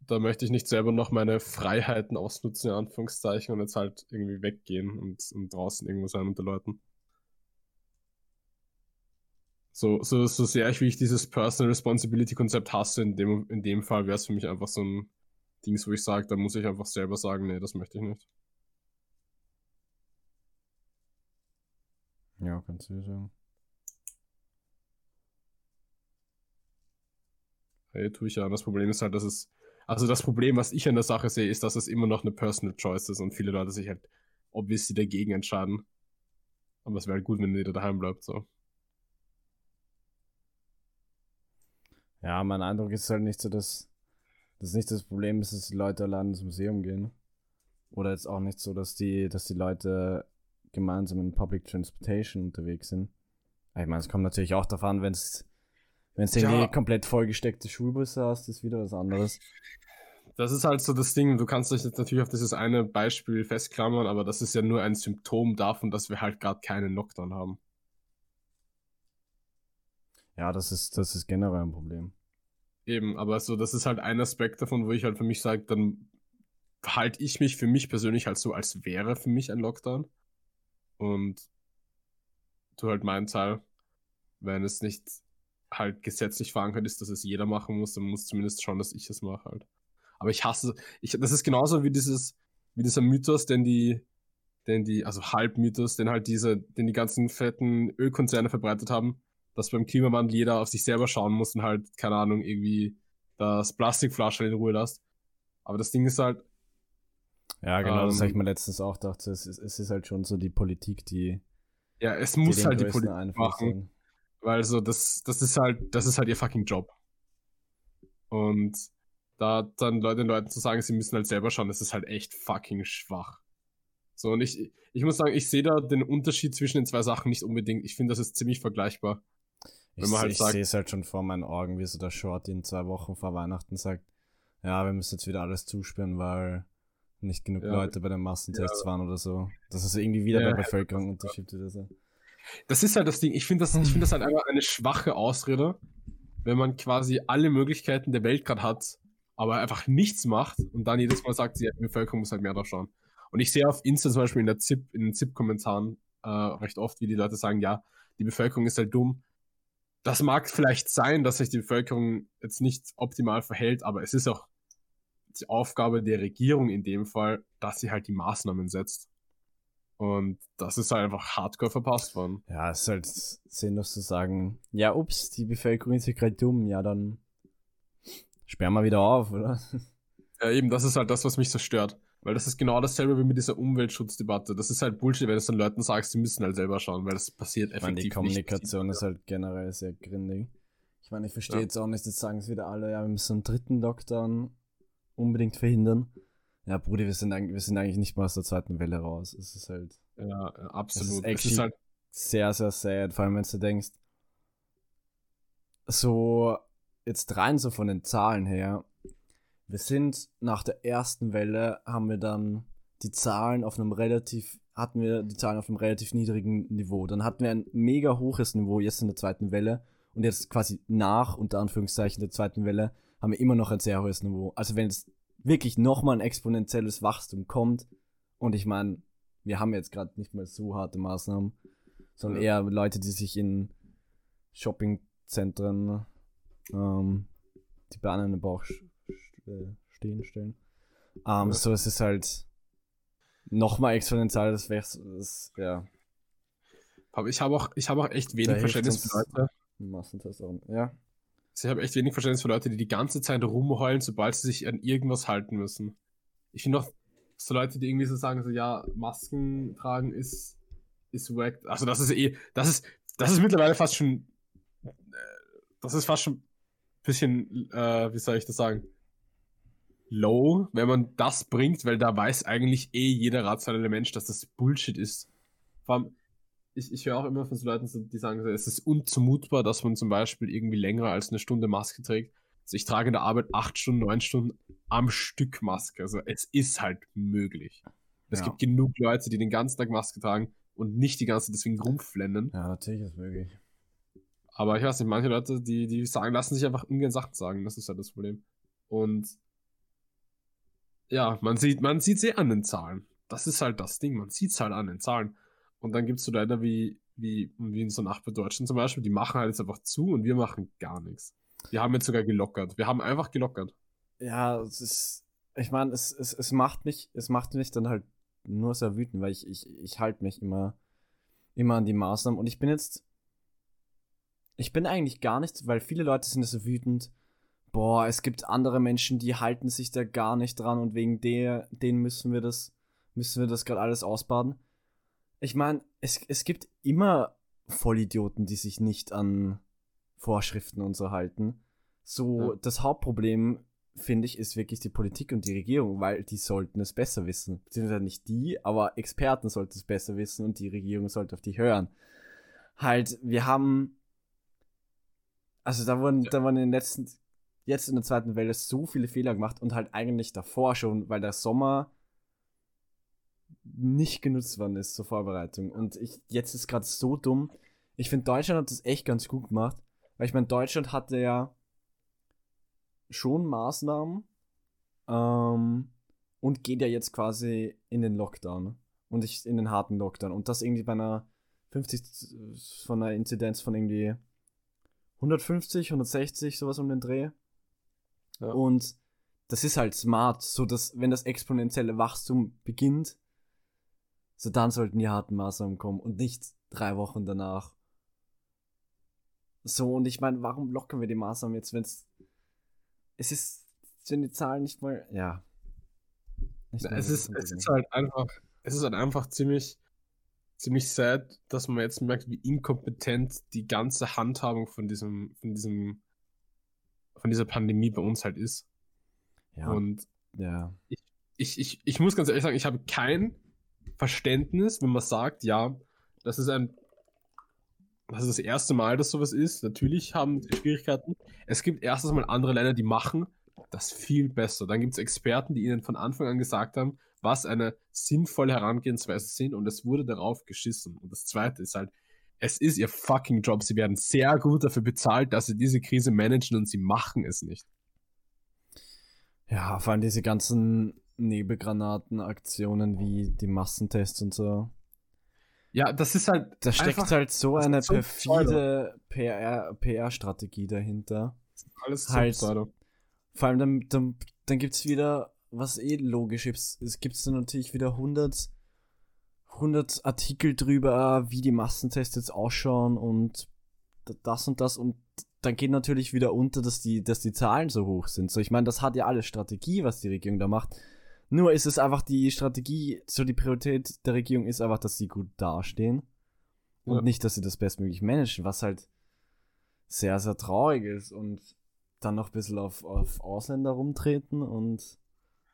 Da möchte ich nicht selber noch meine Freiheiten ausnutzen, in Anführungszeichen, und jetzt halt irgendwie weggehen und, und draußen irgendwo sein unter Leuten. So, so, so sehr ich, wie ich dieses Personal Responsibility Konzept hasse, in dem, in dem Fall wäre es für mich einfach so ein Dings, wo ich sage, da muss ich einfach selber sagen, nee, das möchte ich nicht. Ja, kannst du sagen. Hey, tue ich ja. Das Problem ist halt, dass es. Also das Problem, was ich an der Sache sehe, ist, dass es immer noch eine Personal Choice ist und viele Leute sich halt obviously dagegen entscheiden. Aber es wäre halt gut, wenn jeder daheim bleibt, so. Ja, mein Eindruck ist halt nicht so, dass das nicht das Problem ist, dass die Leute allein ins Museum gehen. Oder jetzt auch nicht so, dass die, dass die Leute gemeinsam in Public Transportation unterwegs sind. Ich meine, es kommt natürlich auch darauf an, wenn es wenn es Ja. komplett vollgesteckte Schulbusse hast, ist wieder was anderes. Das ist halt so das Ding, du kannst dich jetzt natürlich auf dieses eine Beispiel festklammern, aber das ist ja nur ein Symptom davon, dass wir halt gerade keinen Lockdown haben. Ja, das ist, das ist generell ein Problem. Eben, aber so, das ist halt ein Aspekt davon, wo ich halt für mich sage, dann halte ich mich für mich persönlich halt so, als wäre für mich ein Lockdown. Und tu halt meinen Teil, wenn es nicht halt gesetzlich verankert ist, dass es jeder machen muss, dann muss zumindest schauen, dass ich es mache halt. Aber ich hasse, ich, das ist genauso wie dieses, wie dieser Mythos, den die, den die, also Halbmythos, den halt diese, den die ganzen fetten Ölkonzerne verbreitet haben, dass beim Klimawandel jeder auf sich selber schauen muss und halt, keine Ahnung, irgendwie das Plastikflaschen in Ruhe lässt. Aber das Ding ist halt, Ja, genau, das habe ich Ähm, mir letztens auch gedacht. Es ist, es ist halt schon so die Politik, die, ja, es die muss halt die Politik Einfluss machen. haben. Weil so, das, das ist halt, das ist halt ihr fucking Job. Und da dann Leute, den Leuten zu sagen, sie müssen halt selber schauen, das ist halt echt fucking schwach. So, und ich, ich muss sagen, ich sehe da den Unterschied zwischen den zwei Sachen nicht unbedingt. Ich finde, das ist ziemlich vergleichbar. Ich, Wenn man halt ich sagt- sehe es halt schon vor meinen Augen, wie so der Short in zwei Wochen vor Weihnachten sagt, ja, wir müssen jetzt wieder alles zusperren, weil nicht genug Ja. Leute bei den Massentests waren oder so. Das ist irgendwie wieder Ja. bei Bevölkerung unterschiebt oder so. Das ist halt das Ding. Ich finde das, ich finde das halt einfach eine schwache Ausrede, wenn man quasi alle Möglichkeiten der Welt gerade hat, aber einfach nichts macht und dann jedes Mal sagt, ja, die Bevölkerung muss halt mehr drauf schauen. Und ich sehe auf Insta zum Beispiel in der ZIP, in den ZIP-Kommentaren äh, recht oft, wie die Leute sagen, ja, die Bevölkerung ist halt dumm. Das mag vielleicht sein, dass sich die Bevölkerung jetzt nicht optimal verhält, aber es ist auch die Aufgabe der Regierung in dem Fall, dass sie halt die Maßnahmen setzt. Und das ist halt einfach hardcore verpasst worden. Ja, es ist halt sinnlos zu sagen, ja, ups, die Bevölkerung ist ja gerade dumm, ja, dann sperren wir wieder auf, oder? Ja, eben, das ist halt das, was mich so stört. Weil das ist genau dasselbe wie mit dieser Umweltschutzdebatte. Das ist halt Bullshit, wenn du es den Leuten sagst, sie müssen halt selber schauen, weil das passiert Ich meine, effektiv die Kommunikation nicht. ist halt generell sehr gründig. Ich meine, ich verstehe Ja. jetzt auch nicht, jetzt sagen es wieder alle, ja, wir müssen einen dritten Lockdown unbedingt verhindern. Ja, Brudi, wir sind, eigentlich, wir sind eigentlich nicht mal aus der zweiten Welle raus. Es ist halt Ja, absolut. Das ist Es ist halt, sehr, sehr sad, vor allem wenn du denkst, so jetzt rein so von den Zahlen her, wir sind nach der ersten Welle, haben wir dann die Zahlen auf einem relativ, hatten wir die Zahlen auf einem relativ niedrigen Niveau. Dann hatten wir ein mega hohes Niveau jetzt in der zweiten Welle und jetzt quasi nach, unter Anführungszeichen, der zweiten Welle, haben wir immer noch ein sehr hohes Niveau. Also wenn jetzt wirklich nochmal ein exponentielles Wachstum kommt, und ich meine, wir haben jetzt gerade nicht mehr so harte Maßnahmen, sondern eher Leute, die sich in Shoppingzentren ähm, die Beine in den Bauch äh, stehen stellen. Ähm, ja. So, es ist halt nochmal exponentiell, das wäre, ja. Aber ich habe auch, ich habe auch echt wenig Verständnis für Leute. Massentest auch, ja. Ich habe echt wenig Verständnis für Leute, die die ganze Zeit rumheulen, sobald sie sich an irgendwas halten müssen. Ich finde auch so Leute, die irgendwie so sagen, so ja, Masken tragen ist, ist wack. Also das ist eh, das ist, das ist mittlerweile fast schon, äh, das ist fast schon ein bisschen, äh, wie soll ich das sagen? Low, wenn man das bringt, weil da weiß eigentlich eh jeder rationale Mensch, dass das Bullshit ist. Vor allem, ich, ich höre auch immer von so Leuten, die sagen, es ist unzumutbar, dass man zum Beispiel irgendwie länger als eine Stunde Maske trägt. Also ich trage in der Arbeit acht Stunden, neun Stunden am Stück Maske. Also es ist halt möglich. Es ja. gibt genug Leute, die den ganzen Tag Maske tragen und nicht die ganze Zeit deswegen rumflennen. Ja, natürlich ist es möglich. Aber ich weiß nicht, manche Leute, die, die sagen, lassen sich einfach ungern Sachen sagen. Das ist halt das Problem. Und ja, man sieht, man sieht sie an den Zahlen. Das ist halt das Ding, man sieht es halt an den Zahlen. Und dann gibt es so Länder wie, wie, wie in so Nachbar Deutschland zum Beispiel, die machen halt jetzt einfach zu und wir machen gar nichts. Wir haben jetzt sogar gelockert. Wir haben einfach gelockert. Ja, es ist, ich meine, es, es, es macht mich, es macht mich dann halt nur sehr wütend, weil ich, ich, ich halte mich immer, immer an die Maßnahmen und ich bin jetzt, ich bin eigentlich gar nicht, weil viele Leute sind so wütend, boah, es gibt andere Menschen, die halten sich da gar nicht dran und wegen der, denen müssen wir das, müssen wir das gerade alles ausbaden. Ich meine, es, es gibt immer Vollidioten, die sich nicht an Vorschriften und so halten. So, ja. das Hauptproblem, finde ich, ist wirklich die Politik und die Regierung, weil die sollten es besser wissen. Beziehungsweise nicht die, aber Experten sollten es besser wissen und die Regierung sollte auf die hören. Halt, wir haben also da wurden, da wurden in den letzten jetzt in der zweiten Welle so viele Fehler gemacht und halt eigentlich davor schon, weil der Sommer nicht genutzt worden ist zur Vorbereitung. Und ich, jetzt ist gerade so dumm. Ich finde, Deutschland hat das echt ganz gut gemacht. Weil ich meine, Deutschland hatte ja schon Maßnahmen ähm, und geht ja jetzt quasi in den Lockdown. Und ich in den harten Lockdown. Und das irgendwie bei einer 50 von einer Inzidenz von irgendwie 150, 160, sowas um den Dreh. Ja. Und das ist halt smart, so dass, wenn das exponentielle Wachstum beginnt, so dann sollten die harten Maßnahmen kommen und nicht drei Wochen danach. So, und ich meine, warum lockern wir die Maßnahmen jetzt, wenn es. Es ist, wenn die Zahlen nicht mal. Ja. Nicht es, ist, es ist halt einfach. Es ist halt einfach ziemlich. Ziemlich sad, dass man jetzt merkt, wie inkompetent die ganze Handhabung von diesem, von diesem von dieser Pandemie bei uns halt ist. Ja. Und ja. Ich, ich, ich, ich muss ganz ehrlich sagen, ich habe kein Verständnis, wenn man sagt, ja, das ist ein das ist das erste Mal, dass sowas ist. Natürlich haben Schwierigkeiten. Es gibt erstens mal andere Länder, die machen das viel besser. Dann gibt es Experten, die ihnen von Anfang an gesagt haben, was eine sinnvolle Herangehensweise sind und es wurde darauf geschissen. Und das zweite ist halt, es ist ihr fucking Job. Sie werden sehr gut dafür bezahlt, dass sie diese Krise managen und sie machen es nicht. Ja, vor allem diese ganzen Nebelgranaten-Aktionen wie die Massentests und so. Ja, das ist halt. Da steckt halt so eine so perfide PR-Strategie PR dahinter. Alles halt, Pseudo. Vor allem dann, dann, dann gibt es wieder, was eh logisch ist, es gibt dann natürlich wieder 100 100 Artikel drüber, wie die Massentests jetzt ausschauen und das und das und dann geht natürlich wieder unter, dass die, dass die Zahlen so hoch sind. So, ich meine, das hat ja alles Strategie, was die Regierung da macht. Nur ist es einfach die Strategie, so die Priorität der Regierung ist einfach, dass sie gut dastehen. Und ja. nicht, dass sie das bestmöglich managen, was halt sehr, sehr traurig ist. Und dann noch ein bisschen auf, auf Ausländer rumtreten und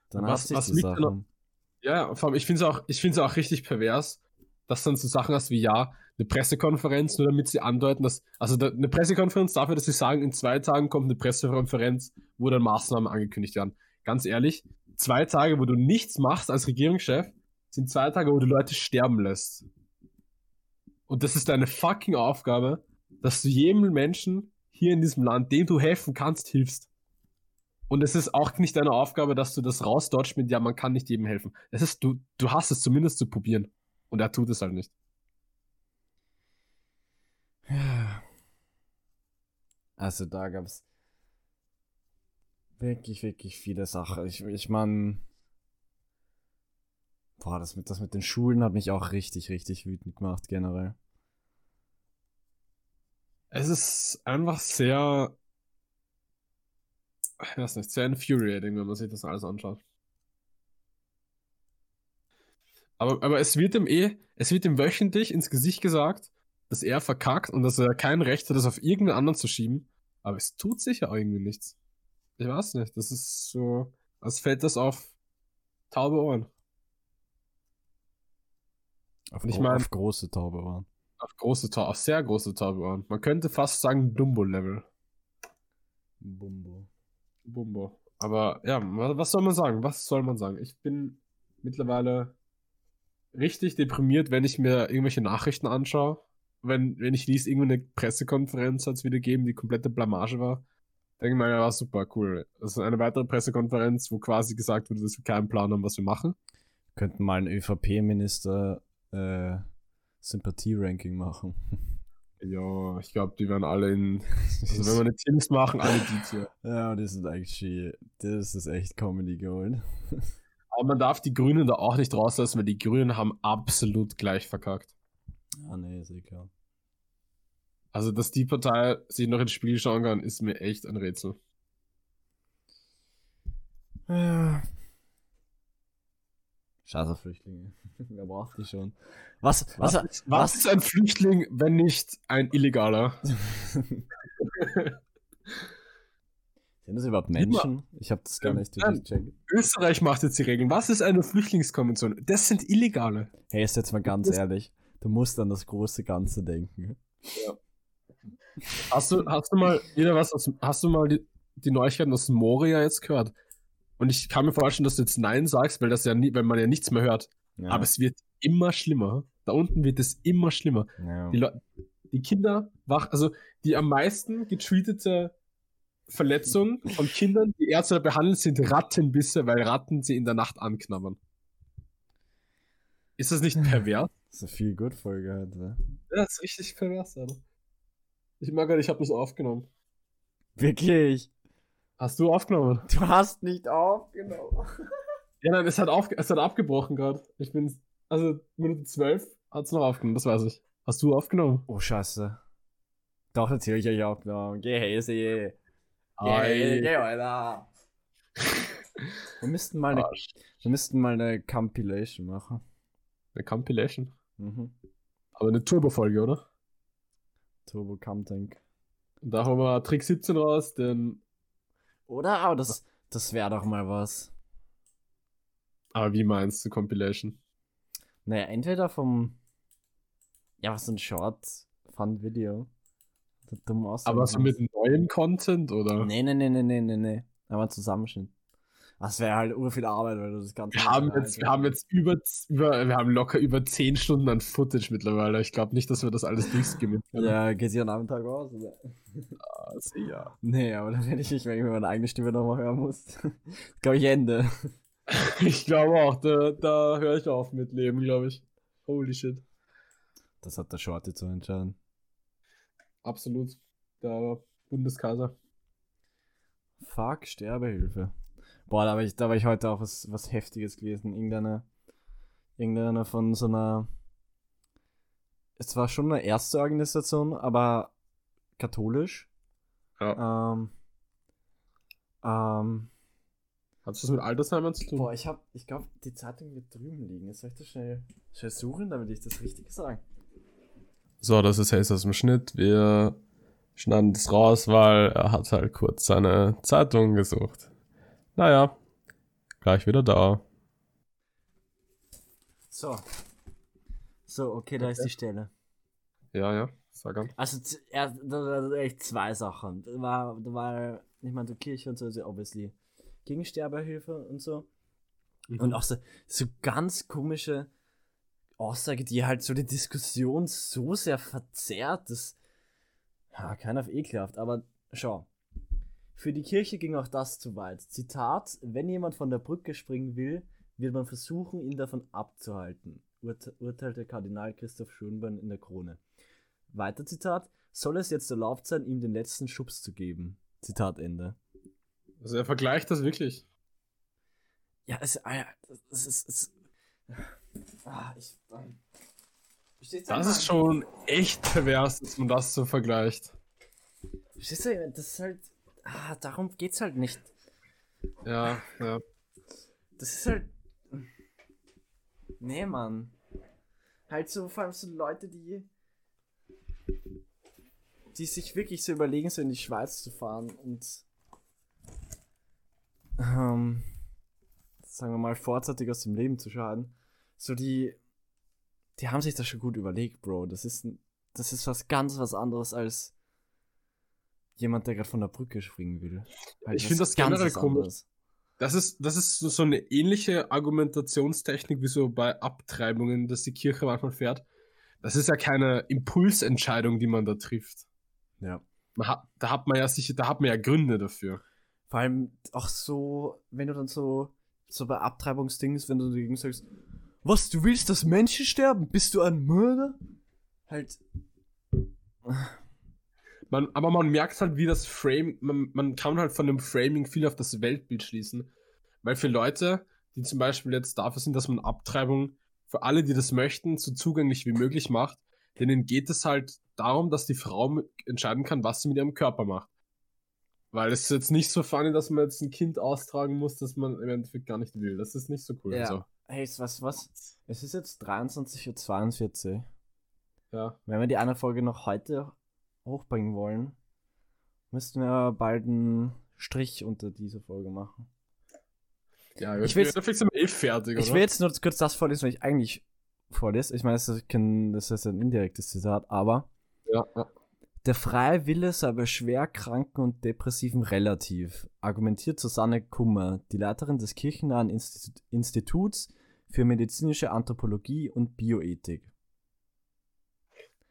dann was, sich was die Sache. Ja, vor allem, ich finde es auch, auch richtig pervers, dass dann so Sachen hast wie, ja, eine Pressekonferenz, nur damit sie andeuten, dass, also da, eine Pressekonferenz dafür, dass sie sagen, in zwei Tagen kommt eine Pressekonferenz, wo dann Maßnahmen angekündigt werden. Ganz ehrlich, zwei Tage, wo du nichts machst als Regierungschef, sind zwei Tage, wo du Leute sterben lässt. Und das ist deine fucking Aufgabe, dass du jedem Menschen hier in diesem Land, dem du helfen kannst, hilfst. Und es ist auch nicht deine Aufgabe, dass du das rausdodgst mit, ja, man kann nicht jedem helfen. Es ist, du, du hast es zumindest zu probieren. Und er tut es halt nicht. Ja. Also da gab's wirklich, wirklich viele Sachen. Ich, ich meine, boah, das mit, das mit den Schulen hat mich auch richtig, richtig wütend gemacht, generell. Es ist einfach sehr, ich weiß nicht, sehr infuriating, wenn man sich das alles anschaut. Aber, aber es wird ihm eh, es wird ihm wöchentlich ins Gesicht gesagt, dass er verkackt und dass er kein Recht hat, das auf irgendeinen anderen zu schieben. Aber es tut sich ja irgendwie nichts. Ich weiß nicht, das ist so, als fällt das auf taube Ohren. Auf, ich mein- auf große Taube waren. Auf große Taube, auf sehr große taube Ohren. Man könnte fast sagen Dumbo-Level. Bumbo. Bumbo. Aber ja, wa- was soll man sagen? Was soll man sagen? Ich bin mittlerweile richtig deprimiert, wenn ich mir irgendwelche Nachrichten anschaue. Wenn, wenn ich lese, irgendeine Pressekonferenz hat es wieder gegeben, die komplette Blamage war. Denke ich mir, ja, war super, cool. Ist eine weitere Pressekonferenz, wo quasi gesagt wurde, dass wir keinen Plan haben, was wir machen. Könnten mal ein ÖVP-Minister äh, Sympathie-Ranking machen. Ja, ich glaube, die werden alle in. Also, wenn wir eine Teams machen, alle die Tier. ja, das ist actually, das ist echt Comedy Gold. Aber man darf die Grünen da auch nicht rauslassen, weil die Grünen haben absolut gleich verkackt. Ah, nee, ist eh klar. Also, dass die Partei sich noch ins Spiel schauen kann, ist mir echt ein Rätsel. Ja. Scheiß auf Flüchtlinge. Wer braucht die schon? Was, was, Was, ist, was ist ein Flüchtling, wenn nicht ein Illegaler? Sind das überhaupt. Menschen? Ich habe das gar nicht durchgecheckt. Österreich macht jetzt die Regeln. Was ist eine Flüchtlingskonvention? Das sind Illegale. Hey, ist jetzt mal ganz Das- ehrlich. Du musst an das große Ganze denken. Hast du, hast du mal wieder was hast du mal die, die Neuigkeiten aus Moria jetzt gehört? Und ich kann mir vorstellen, dass du jetzt Nein sagst, weil das ja nie, weil man ja nichts mehr hört. Ja. Aber es wird immer schlimmer. Da unten wird es immer schlimmer. ja. Die, Leu- die Kinder wach, also die am meisten getweetete Verletzung von Kindern, die Ärzte behandeln, sind Rattenbisse, weil Ratten sie in der Nacht anknabbern. Ist das nicht pervers? Das ist eine viel gut Folge heute. Ja, das ist richtig pervers, Alter. Ich mag ich habe das aufgenommen. Wirklich? Hast du aufgenommen? Du hast nicht aufgenommen. Ja, nein, es hat, auf, es hat abgebrochen gerade. Ich bin, also Minute 12 hat es noch aufgenommen, das weiß ich. Hast du aufgenommen? Oh, scheiße. Doch, natürlich habe ich aufgenommen. Geh Häse. Geh Ei. Häse, geh, Alter. Wir müssten mal eine, Arsch. wir müssten mal eine Compilation machen. Eine Compilation. Mhm. Aber eine Turbo-Folge, oder? Turbo Tank. Und da haben wir Trick 17 raus, den. Oder? Aber das, das wäre doch mal was. Aber wie meinst du Compilation? Naja, entweder vom. Ja, was ein Short Fun Video. Dumm aussehen Aber so mit neuem Content oder? Nee, nee, nee, nee, nee, nee, nee. Aber Zusammenschnitt. Das wäre halt ur viel Arbeit, weil du das Ganze. Wir haben jetzt, wir haben jetzt über, über, wir haben locker über 10 Stunden an Footage mittlerweile. Ich glaube nicht, dass wir das alles durchskimmen können. Ja, geht sich an einem Tag aus, oder? Also, ja. Nee, aber dann hätte ich nicht, wenn ich mir meine eigene Stimme nochmal hören muss. glaube ich Ende. Ich glaube auch, da, da höre ich auf mit Leben, glaube ich. Holy shit. Das hat der Shorty zu entscheiden. Absolut. Der Bundeskaiser. Fuck, Sterbehilfe. Boah, da habe ich, da hab ich heute auch was, was Heftiges gelesen. Irgendeine, irgendeine von so einer. Es war schon eine erste Organisation, aber katholisch. Ja. Ähm, ähm, Hat das mit Altersheimen zu tun? boah, ich hab, ich glaube, die Zeitung wird drüben liegen. Jetzt soll ich das schnell, schnell suchen, damit ich das richtig sage. So, das ist Haze aus dem Schnitt. Wir schneiden das raus, weil er hat halt kurz seine Zeitung gesucht. Naja, gleich wieder da. So. So, okay, da ist die Stelle. Ja, ja, sag an. Also, er, da, da, da echt zwei Sachen. Da war, da war, ich meine, die Kirche und so, ist ja obviously gegen Sterbehilfe und so. Und auch so, so ganz komische Aussage, die halt so die Diskussion so sehr verzerrt, dass, ja, keiner auf ekelhaft, aber schau. Für die Kirche ging auch das zu weit. Zitat: Wenn jemand von der Brücke springen will, wird man versuchen, ihn davon abzuhalten, urte urteilte Kardinal Christoph Schönborn in der Krone. Weiter Zitat: Soll es jetzt erlaubt sein, ihm den letzten Schubs zu geben? Zitat Ende. Also er vergleicht das wirklich. Ja, es, ah ist. Es, ah, ich, ähm, Das ist schon echt pervers, dass man das so vergleicht. Verstehst du, das ist halt. Ah, darum geht's halt nicht. Ja, ja. Das ist halt. Nee, Mann. Halt so, vor allem so Leute, die. die sich wirklich so überlegen, so in die Schweiz zu fahren und. Ähm, sagen wir mal, vorzeitig aus dem Leben zu scheiden. So die. Die haben sich das schon gut überlegt, Bro. Das ist, ein- das ist was ganz was anderes als jemand, der gerade von der Brücke springen will. Halt Ich was find das ganz generell komisch. Das ist, das ist so eine ähnliche Argumentationstechnik wie so bei Abtreibungen, dass die Kirche manchmal fährt. Das ist ja keine Impulsentscheidung, die man da trifft. Ja. Hat, da hat man ja sicher, da hat man ja Gründe dafür. Vor allem auch so, wenn du dann so, so bei Abtreibungsdings, wenn du dagegen sagst, was, du willst, dass Menschen sterben? Bist du ein Mörder? Halt. Man, aber man merkt halt, wie das Frame, man, man kann halt von dem Framing viel auf das Weltbild schließen. Weil für Leute, die zum Beispiel jetzt dafür sind, dass man Abtreibung für alle, die das möchten, so zugänglich wie möglich macht, denen geht es halt darum, dass die Frau entscheiden kann, was sie mit ihrem Körper macht. Weil es ist jetzt nicht so funny, dass man jetzt ein Kind austragen muss, das man im Endeffekt gar nicht will. Das ist nicht so cool. Ja. Also, Hey, was, was? Es ist jetzt 23.42 Uhr. ja. Wenn wir die eine Folge noch heute hochbringen wollen, müssten wir bald einen Strich unter diese Folge machen. ja Ich will's- Netflix sind wir eh fertig, Ich oder? will jetzt nur kurz das vorlesen, was ich eigentlich vorlese. Ich meine, das ist, kein- das ist ein indirektes Zitat, aber ja, ja. Der freie Wille sei bei Schwerkranken und Depressiven relativ, argumentiert Susanne Kummer, die Leiterin des kirchennahen Institu Instituts für medizinische Anthropologie und Bioethik.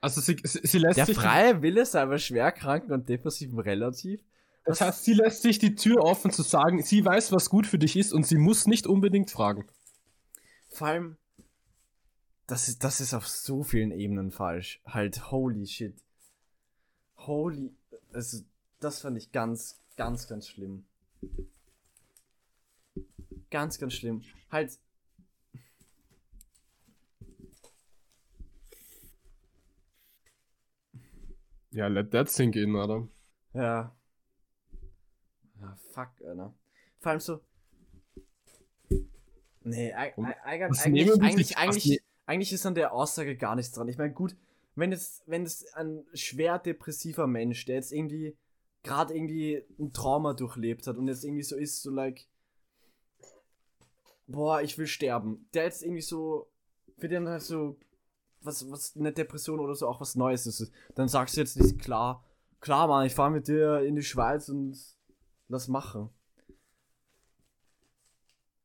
Also sie, sie, sie lässt Der sich freie Wille sei bei Schwerkranken und Depressiven relativ? Das heißt, sie lässt sich die Tür offen zu sagen, sie weiß, was gut für dich ist und sie muss nicht unbedingt fragen. Vor allem, das ist, das ist auf so vielen Ebenen falsch. Halt, holy shit. Holy, also, das fand ich ganz, ganz, ganz schlimm. Ganz, ganz schlimm. Halt, Ja, let that sink in, oder? Ja. Ja, fuck, Alter. Vor allem so. Nee, Und eigentlich, eigentlich, was eigentlich, ne- eigentlich ist an der Aussage gar nichts dran. Ich meine, gut, wenn es, wenn es ein schwer depressiver Mensch, der jetzt irgendwie gerade irgendwie ein Trauma durchlebt hat und jetzt irgendwie so ist, so like, boah, ich will sterben. Der jetzt irgendwie so, für den halt so, was, was eine Depression oder so auch was Neues ist, dann sagst du jetzt nicht, klar, klar, Mann, ich fahre mit dir in die Schweiz und das machen.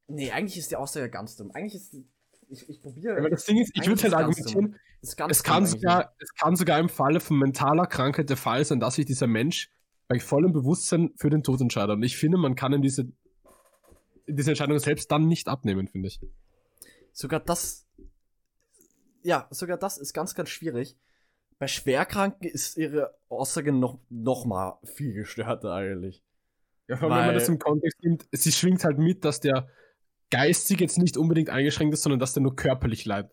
Nee, eigentlich ist die Aussage ganz dumm. Eigentlich ist die, ich, ich probiere. Aber das Ding ist, ich würde halt argumentieren, es kann, sogar, es kann sogar im Falle von mentaler Krankheit der Fall sein, dass sich dieser Mensch bei vollem Bewusstsein für den Tod entscheidet. Und ich finde, man kann ihm diese, diese Entscheidung selbst dann nicht abnehmen, finde ich. Sogar das. Ja, sogar das ist ganz, ganz schwierig. Bei Schwerkranken ist ihre Aussage noch, noch mal viel gestörter eigentlich. Ja, vor allem, wenn man das im Kontext nimmt, sie schwingt halt mit, dass der geistig jetzt nicht unbedingt eingeschränkt ist, sondern dass der nur körperlich leidet.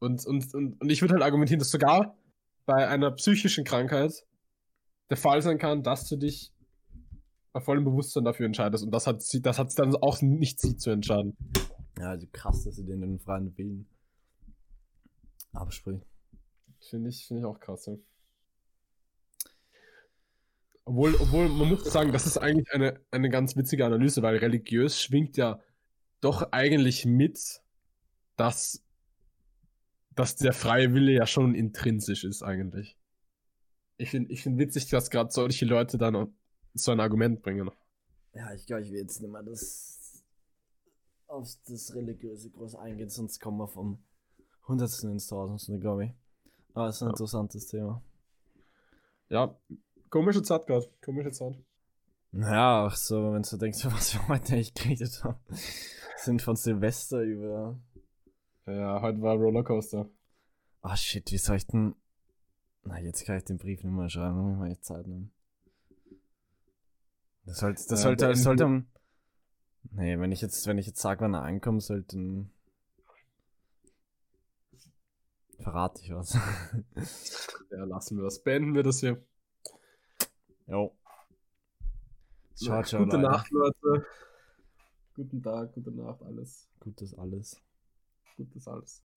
Und, und, und, und ich würde halt argumentieren, dass sogar bei einer psychischen Krankheit der Fall sein kann, dass du dich bei vollem Bewusstsein dafür entscheidest. Und das hat sie, das hat dann auch nicht sie zu entscheiden. Ja, also krass, dass sie den in den freien Willen abspricht. Finde ich, finde ich auch krass. Ja. Obwohl, obwohl, man muss sagen, das ist eigentlich eine, eine ganz witzige Analyse, weil religiös schwingt ja doch eigentlich mit, dass, dass der freie Wille ja schon intrinsisch ist, eigentlich. Ich finde ich find witzig, dass gerade solche Leute dann so ein Argument bringen. Ja, ich glaube, ich will jetzt nicht mehr das auf das Religiöse groß eingehen, sonst kommen wir vom Hundertsten ins Tausendste, glaube ich. Aber es ist ein Ja. interessantes Thema. Ja, komische Zeit gerade. Komische Zeit. Naja, auch so, wenn du denkst, was wir heute echt geredet haben. Sind von Silvester über. Ja, heute war Rollercoaster. Ah, shit, wie soll ich denn. Na, jetzt kann ich den Brief nicht mehr schreiben, muss ich mal jetzt Zeit nehmen. Das sollte, das Ja, sollte, beenden sollte am. Nee, wenn ich jetzt, wenn ich jetzt sage, wann er ankommt, sollte. dann Verrate ich was. Ja, lassen wir das. Beenden wir das hier. Jo. Ciao, Ja, ciao. Gute Leute. Nacht, Leute. Guten Tag, gute Nacht, alles. Gutes alles. Gutes alles.